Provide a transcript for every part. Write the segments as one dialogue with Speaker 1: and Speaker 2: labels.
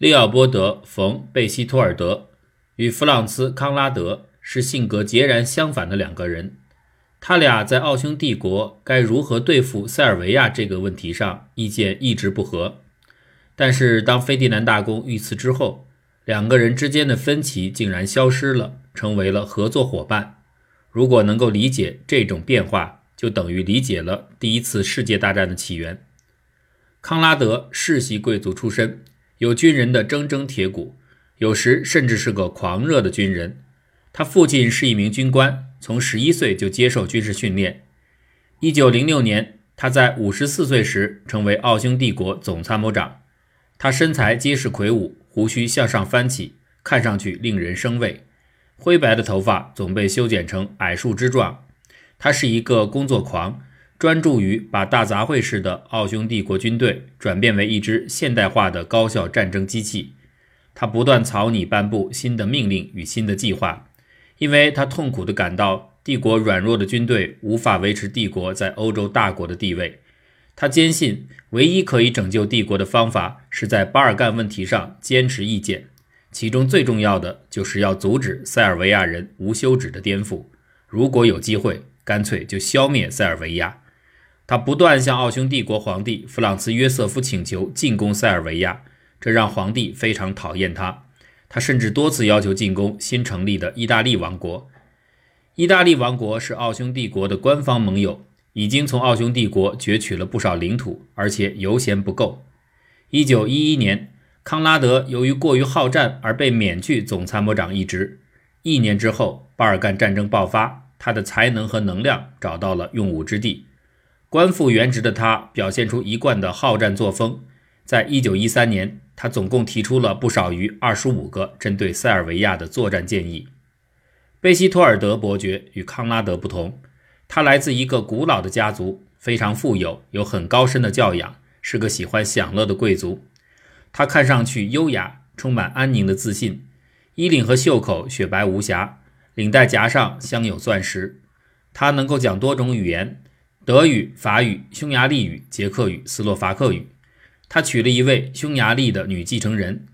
Speaker 1: 利奥波德·冯·贝希托尔德与弗朗茨·康拉德是性格截然相反的两个人。他俩在奥匈帝国该如何对付塞尔维亚这个问题上意见一直不合。但是，当斐迪南大公遇刺之后，两个人之间的分歧竟然消失了，成为了合作伙伴。如果能够理解这种变化，就等于理解了第一次世界大战的起源。康拉德世袭贵族出身，有军人的铮铮铁骨，有时甚至是个狂热的军人。他父亲是一名军官，从十一岁就接受军事训练。一九零六年，他在五十四岁时成为奥匈帝国总参谋长。他身材结实魁梧，胡须向上翻起，看上去令人生畏。灰白的头发总被修剪成矮树枝状。他是一个工作狂，专注于把大杂烩式的奥匈帝国军队转变为一支现代化的高效战争机器。他不断草拟颁布新的命令与新的计划，因为他痛苦地感到帝国软弱的军队无法维持帝国在欧洲大国的地位。他坚信，唯一可以拯救帝国的方法是在巴尔干问题上坚持意见，其中最重要的就是要阻止塞尔维亚人无休止的颠覆。如果有机会，干脆就消灭塞尔维亚。他不断向奥匈帝国皇帝弗朗茨约瑟夫请求进攻塞尔维亚，这让皇帝非常讨厌他。他甚至多次要求进攻新成立的意大利王国。意大利王国是奥匈帝国的官方盟友。已经从奥匈帝国攫取了不少领土，而且油钱不够。一九一一年，康拉德由于过于好战而被免去总参谋长一职。一年之后，巴尔干战争爆发，他的才能和能量找到了用武之地。官复原职的他表现出一贯的好战作风。在一九一三年，他总共提出了不少于二十五个针对塞尔维亚的作战建议。贝希托尔德伯爵与康拉德不同。他来自一个古老的家族，非常富有，有很高深的教养，是个喜欢享乐的贵族。他看上去优雅，充满安宁的自信，衣领和袖口雪白无瑕，领带夹上镶有钻石。他能够讲多种语言：德语、法语、匈牙利语、捷克语、斯洛伐克语。他娶了一位匈牙利的女继承人。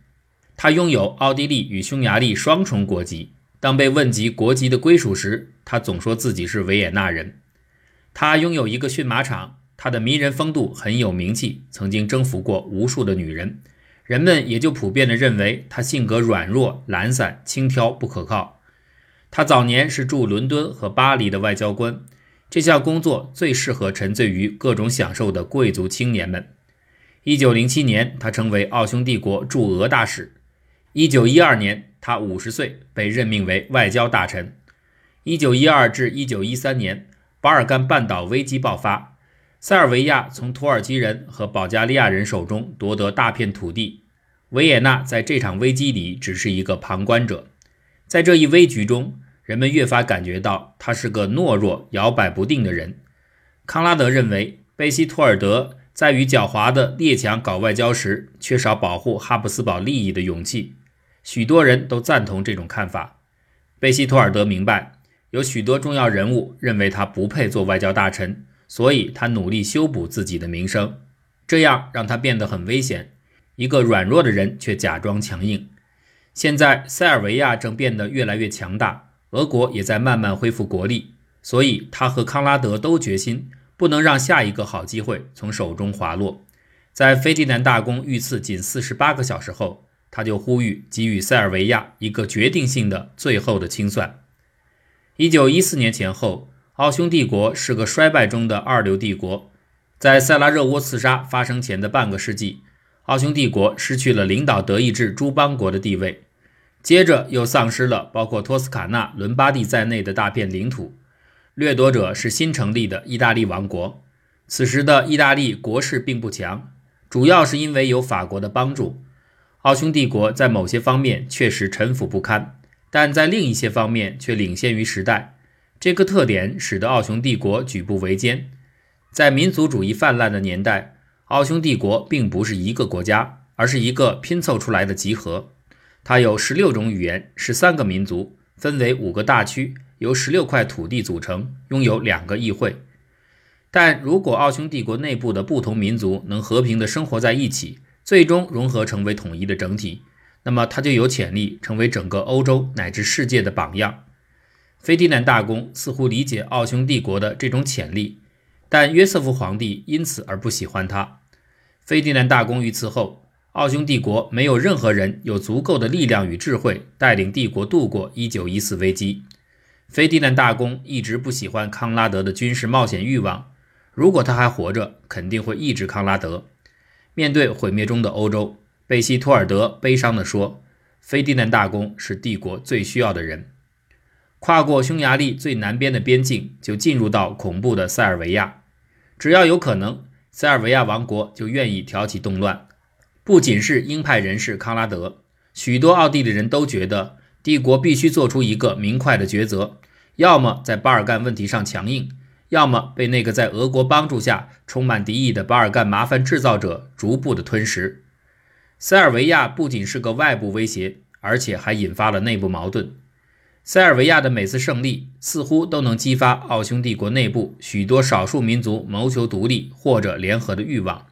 Speaker 1: 他拥有奥地利与匈牙利双重国籍。当被问及国籍的归属时，他总说自己是维也纳人。他拥有一个驯马场，他的迷人风度很有名气，曾经征服过无数的女人。人们也就普遍地认为他性格软弱、懒散、轻佻、不可靠。他早年是驻伦敦和巴黎的外交官，这项工作最适合沉醉于各种享受的贵族青年们。1907年，他成为奥匈帝国驻俄大使。1912年。他五十岁，被任命为外交大臣。一九一二至一九一三年，巴尔干半岛危机爆发，塞尔维亚从土耳其人和保加利亚人手中夺得大片土地，维也纳在这场危机里只是一个旁观者。在这一危局中，人们越发感觉到他是个懦弱、摇摆不定的人。康拉德认为，贝希托尔德在与狡猾的列强搞外交时，缺少保护哈布斯堡利益的勇气。许多人都赞同这种看法。贝希托尔德明白，有许多重要人物认为他不配做外交大臣，所以他努力修补自己的名声，这样让他变得很危险。一个软弱的人却假装强硬。现在塞尔维亚正变得越来越强大，俄国也在慢慢恢复国力，所以他和康拉德都决心不能让下一个好机会从手中滑落。在斐迪南大公遇刺仅四十八个小时后。他就呼吁给予塞尔维亚一个决定性的最后的清算。一九一四年前后，奥匈帝国是个衰败中的二流帝国。在塞拉热窝刺杀发生前的半个世纪，奥匈帝国失去了领导德意志诸邦国的地位，接着又丧失了包括托斯卡纳、伦巴第在内的大片领土。掠夺者是新成立的意大利王国。此时的意大利国势并不强，主要是因为有法国的帮助。奥匈帝国在某些方面确实臣服不堪，但在另一些方面却领先于时代。这个特点使得奥匈帝国举步维艰。在民族主义泛滥的年代，奥匈帝国并不是一个国家，而是一个拼凑出来的集合。它有十六种语言，十三个民族，分为五个大区，由十六块土地组成，拥有两个议会。但如果奥匈帝国内部的不同民族能和平地生活在一起，最终融合成为统一的整体，那么他就有潜力成为整个欧洲乃至世界的榜样。斐迪南大公似乎理解奥匈帝国的这种潜力，但约瑟夫皇帝因此而不喜欢他。斐迪南大公遇刺后，奥匈帝国没有任何人有足够的力量与智慧带领帝国度过1914危机。斐迪南大公一直不喜欢康拉德的军事冒险欲望，如果他还活着，肯定会抑制康拉德。面对毁灭中的欧洲，贝希托尔德悲伤地说：“斐迪南大公是帝国最需要的人。”跨过匈牙利最南边的边境，就进入到恐怖的塞尔维亚。只要有可能，塞尔维亚王国就愿意挑起动乱。不仅是鹰派人士康拉德，许多奥地利人都觉得帝国必须做出一个明快的抉择：要么在巴尔干问题上强硬，要么被那个在俄国帮助下充满敌意的巴尔干麻烦制造者逐步的吞食。塞尔维亚不仅是个外部威胁，而且还引发了内部矛盾。塞尔维亚的每次胜利似乎都能激发奥匈帝国内部许多少数民族谋求独立或者联合的欲望。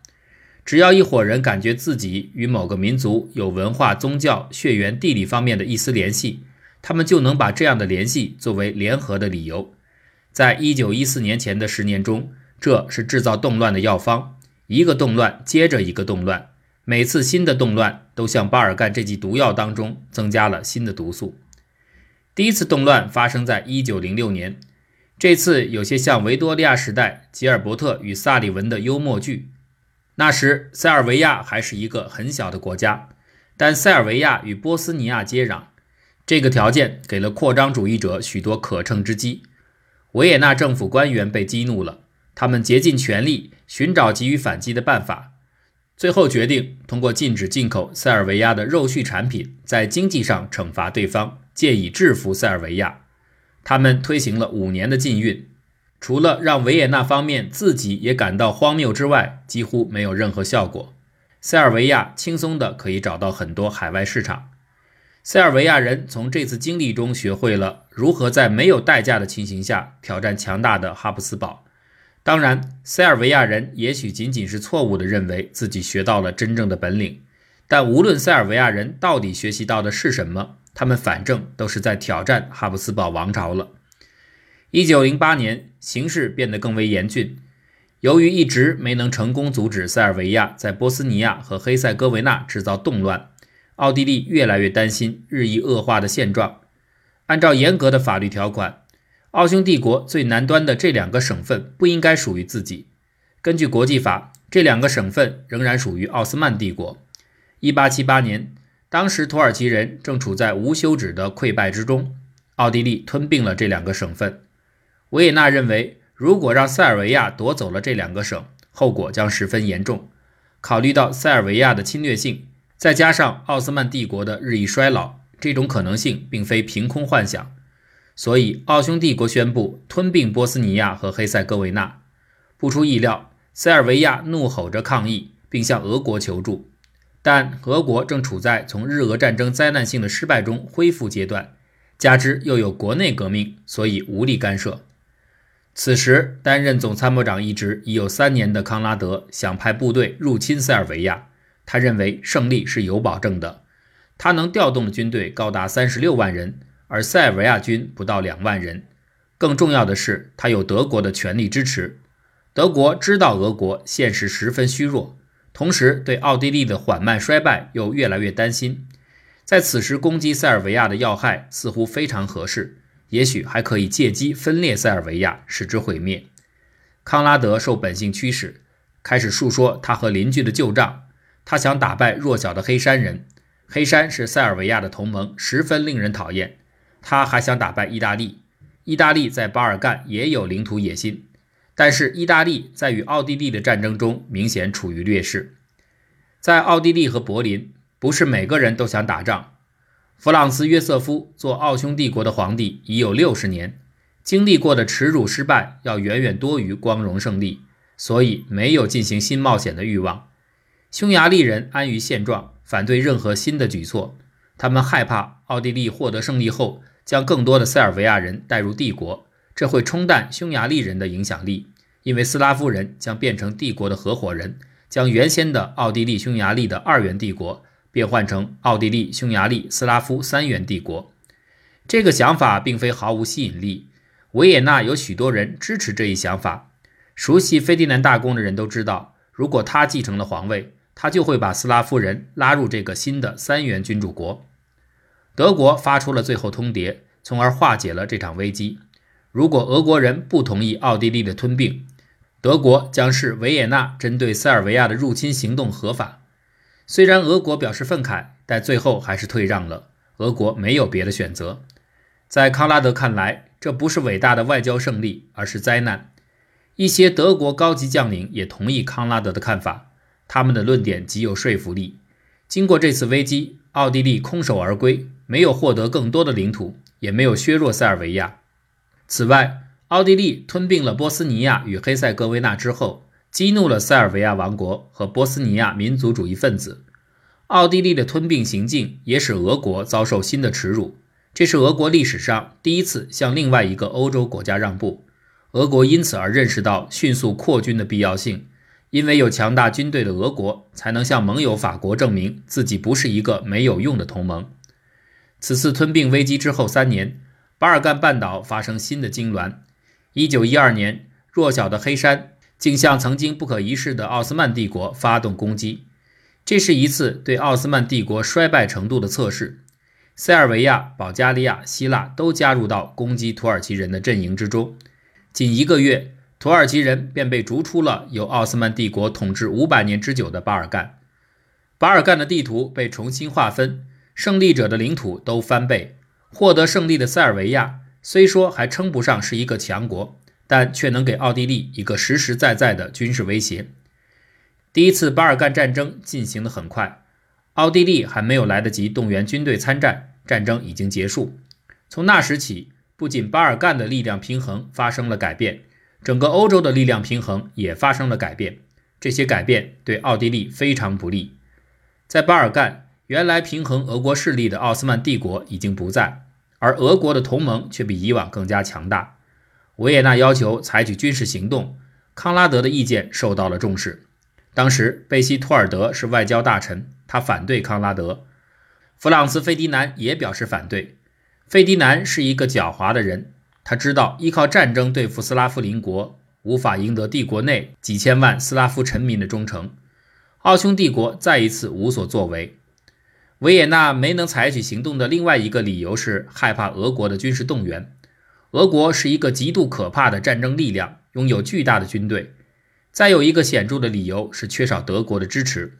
Speaker 1: 只要一伙人感觉自己与某个民族有文化、宗教、血缘、地理方面的一丝联系，他们就能把这样的联系作为联合的理由。在一九一四年前的十年中，这是制造动乱的药方。一个动乱接着一个动乱，每次新的动乱都像巴尔干这剂毒药当中增加了新的毒素。第一次动乱发生在一九零六年，这次有些像维多利亚时代吉尔伯特与萨利文的幽默剧。那时塞尔维亚还是一个很小的国家，但塞尔维亚与波斯尼亚接壤，这个条件给了扩张主义者许多可乘之机。维也纳政府官员被激怒了，他们竭尽全力寻找给予反击的办法，最后决定通过禁止进口塞尔维亚的肉畜产品，在经济上惩罚对方。借以制服塞尔维亚，他们推行了五年的禁运，除了让维也纳方面自己也感到荒谬之外，几乎没有任何效果。塞尔维亚轻松的可以找到很多海外市场。塞尔维亚人从这次经历中学会了如何在没有代价的情形下挑战强大的哈布斯堡。当然，塞尔维亚人也许仅仅是错误的认为自己学到了真正的本领，但无论塞尔维亚人到底学习到的是什么。他们反正都是在挑战哈布斯堡王朝了。一九零八年，形势变得更为严峻。由于一直没能成功阻止塞尔维亚在波斯尼亚和黑塞哥维那制造动乱，奥地利越来越担心日益恶化的现状。按照严格的法律条款，奥匈帝国最南端的这两个省份不应该属于自己。根据国际法，这两个省份仍然属于奥斯曼帝国。一八七八年。当时土耳其人正处在无休止的溃败之中，奥地利吞并了这两个省份。维也纳认为，如果让塞尔维亚夺走了这两个省，后果将十分严重。考虑到塞尔维亚的侵略性，再加上奥斯曼帝国的日益衰老，这种可能性并非凭空幻想。所以，奥匈帝国宣布吞并波斯尼亚和黑塞哥维那。不出意料，塞尔维亚怒吼着抗议，并向俄国求助。但俄国正处在从日俄战争灾难性的失败中恢复阶段，加之又有国内革命，所以无力干涉。此时，担任总参谋长一职已有三年的康拉德想派部队入侵塞尔维亚，他认为胜利是有保证的。他能调动的军队高达三十六万人，而塞尔维亚军不到两万人。更重要的是，他有德国的全力支持。德国知道俄国现实十分虚弱。同时，对奥地利的缓慢衰败又越来越担心。在此时攻击塞尔维亚的要害似乎非常合适，也许还可以借机分裂塞尔维亚，使之毁灭。康拉德受本性驱使，开始述说他和邻居的旧账。他想打败弱小的黑山人，黑山是塞尔维亚的同盟，十分令人讨厌。他还想打败意大利，意大利在巴尔干也有领土野心。但是，意大利在与奥地利的战争中明显处于劣势。在奥地利和柏林，不是每个人都想打仗。弗朗茨·约瑟夫做奥匈帝国的皇帝已有六十年，经历过的耻辱失败要远远多于光荣胜利，所以没有进行新冒险的欲望。匈牙利人安于现状，反对任何新的举措。他们害怕奥地利获得胜利后，将更多的塞尔维亚人带入帝国。这会冲淡匈牙利人的影响力，因为斯拉夫人将变成帝国的合伙人，将原先的奥地利匈牙利的二元帝国变换成奥地利匈牙利斯拉夫三元帝国。这个想法并非毫无吸引力，维也纳有许多人支持这一想法。熟悉费迪南大公的人都知道，如果他继承了皇位，他就会把斯拉夫人拉入这个新的三元君主国。德国发出了最后通牒，从而化解了这场危机。如果俄国人不同意奥地利的吞并，德国将视维也纳针对塞尔维亚的入侵行动合法。虽然俄国表示愤慨，但最后还是退让了。俄国没有别的选择。在康拉德看来，这不是伟大的外交胜利，而是灾难。一些德国高级将领也同意康拉德的看法，他们的论点极有说服力。经过这次危机，奥地利空手而归，没有获得更多的领土，也没有削弱塞尔维亚。此外，奥地利吞并了波斯尼亚与黑塞哥维那之后，激怒了塞尔维亚王国和波斯尼亚民族主义分子。奥地利的吞并行径也使俄国遭受新的耻辱，这是俄国历史上第一次向另外一个欧洲国家让步。俄国因此而认识到迅速扩军的必要性，因为有强大军队的俄国才能向盟友法国证明自己不是一个没有用的同盟。此次吞并危机之后三年，巴尔干半岛发生新的痉挛。1912年，弱小的黑山竟向曾经不可一世的奥斯曼帝国发动攻击，这是一次对奥斯曼帝国衰败程度的测试。塞尔维亚、保加利亚、希腊都加入到攻击土耳其人的阵营之中。仅一个月，土耳其人便被逐出了由奥斯曼帝国统治五百年之久的巴尔干。巴尔干的地图被重新划分，胜利者的领土都翻倍。获得胜利的塞尔维亚虽说还称不上是一个强国，但却能给奥地利一个实实在在的军事威胁。第一次巴尔干战争进行得很快，奥地利还没有来得及动员军队参战，战争已经结束。从那时起。不仅巴尔干的力量平衡发生了改变，整个欧洲的力量平衡也发生了改变。这些改变对奥地利非常不利。在巴尔干，原来平衡俄国势力的奥斯曼帝国已经不在，而俄国的同盟却比以往更加强大。维也纳要求采取军事行动，康拉德的意见受到了重视。当时，贝希托尔德是外交大臣，他反对康拉德。弗朗茨·费迪南也表示反对。费迪南是一个狡猾的人，他知道依靠战争对付斯拉夫邻国无法赢得帝国内几千万斯拉夫臣民的忠诚。奥匈帝国再一次无所作为。维也纳没能采取行动的另外一个理由是害怕俄国的军事动员。俄国是一个极度可怕的战争力量，拥有巨大的军队。再有一个显著的理由是缺少德国的支持。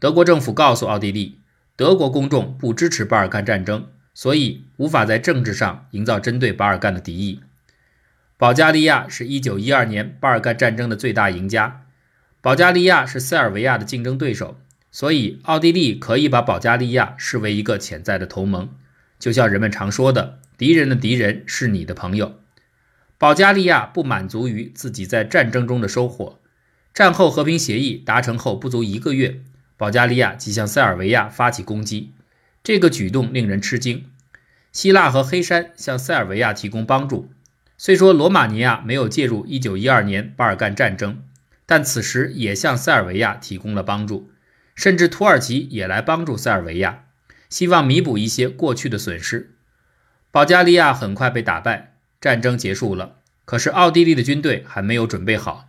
Speaker 1: 德国政府告诉奥地利，德国公众不支持巴尔干战争。所以无法在政治上营造针对巴尔干的敌意。保加利亚是一九一二年巴尔干战争的最大赢家，保加利亚是塞尔维亚的竞争对手，所以奥地利可以把保加利亚视为一个潜在的同盟。就像人们常说的，敌人的敌人是你的朋友。保加利亚不满足于自己在战争中的收获，战后和平协议达成后不足一个月，保加利亚即向塞尔维亚发起攻击。这个举动令人吃惊。希腊和黑山向塞尔维亚提供帮助。虽说罗马尼亚没有介入1912年巴尔干战争，但此时也向塞尔维亚提供了帮助。甚至土耳其也来帮助塞尔维亚，希望弥补一些过去的损失。保加利亚很快被打败，战争结束了。可是奥地利的军队还没有准备好。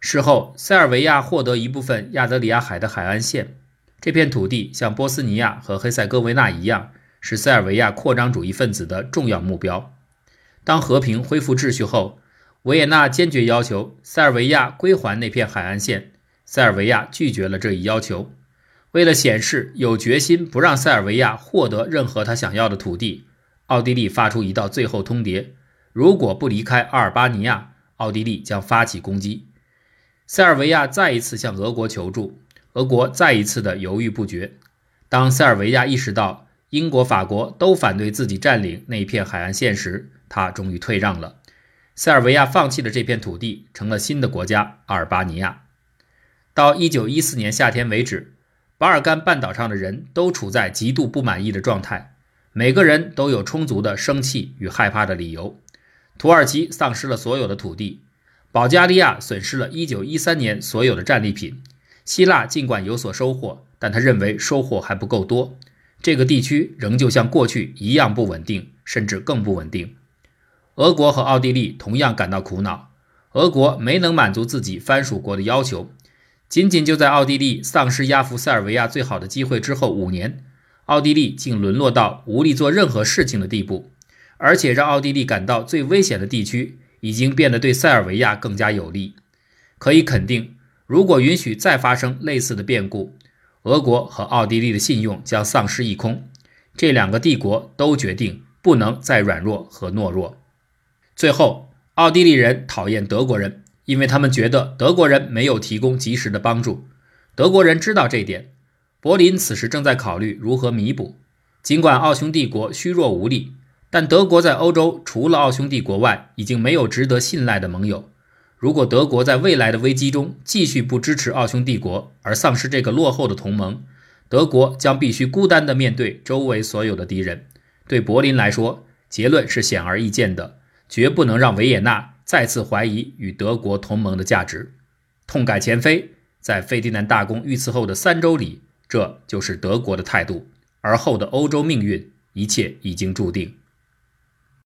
Speaker 1: 事后，塞尔维亚获得一部分亚得里亚海的海岸线。这片土地像波斯尼亚和黑塞哥维那一样，是塞尔维亚扩张主义分子的重要目标。当和平恢复秩序后，维也纳坚决要求塞尔维亚归还那片海岸线。塞尔维亚拒绝了这一要求。为了显示有决心不让塞尔维亚获得任何他想要的土地，奥地利发出一道最后通牒：如果不离开阿尔巴尼亚，奥地利将发起攻击。塞尔维亚再一次向俄国求助。俄国再一次的犹豫不决。当塞尔维亚意识到英国、法国都反对自己占领那片海岸线时，他终于退让了。塞尔维亚放弃了这片土地，成了新的国家阿尔巴尼亚。到1914年夏天为止，巴尔干半岛上的人都处在极度不满意的状态，每个人都有充足的生气与害怕的理由。土耳其丧失了所有的土地，保加利亚损失了1913年所有的战利品。希腊尽管有所收获，但他认为收获还不够多。这个地区仍旧像过去一样不稳定，甚至更不稳定。俄国和奥地利同样感到苦恼。俄国没能满足自己藩属国的要求，仅仅就在奥地利丧失压服塞尔维亚最好的机会之后五年，奥地利竟沦落到无力做任何事情的地步，而且让奥地利感到最危险的地区已经变得对塞尔维亚更加有利。可以肯定，如果允许再发生类似的变故，俄国和奥地利的信用将丧失一空。这两个帝国都决定不能再软弱和懦弱。最后。奥地利人讨厌德国人，因为他们觉得德国人没有提供及时的帮助。德国人知道这一点，柏林此时正在考虑如何弥补。尽管奥匈帝国虚弱无力，但德国在欧洲除了奥匈帝国外，已经没有值得信赖的盟友。如果德国在未来的危机中继续不支持奥匈帝国，而丧失这个落后的同盟，德国将必须孤单地面对周围所有的敌人。对柏林来说，结论是显而易见的。绝不能让维也纳再次怀疑与德国同盟的价值。痛改前非，在费迪南大公遇刺后的三周里，这就是德国的态度。而后的欧洲命运，一切已经注定。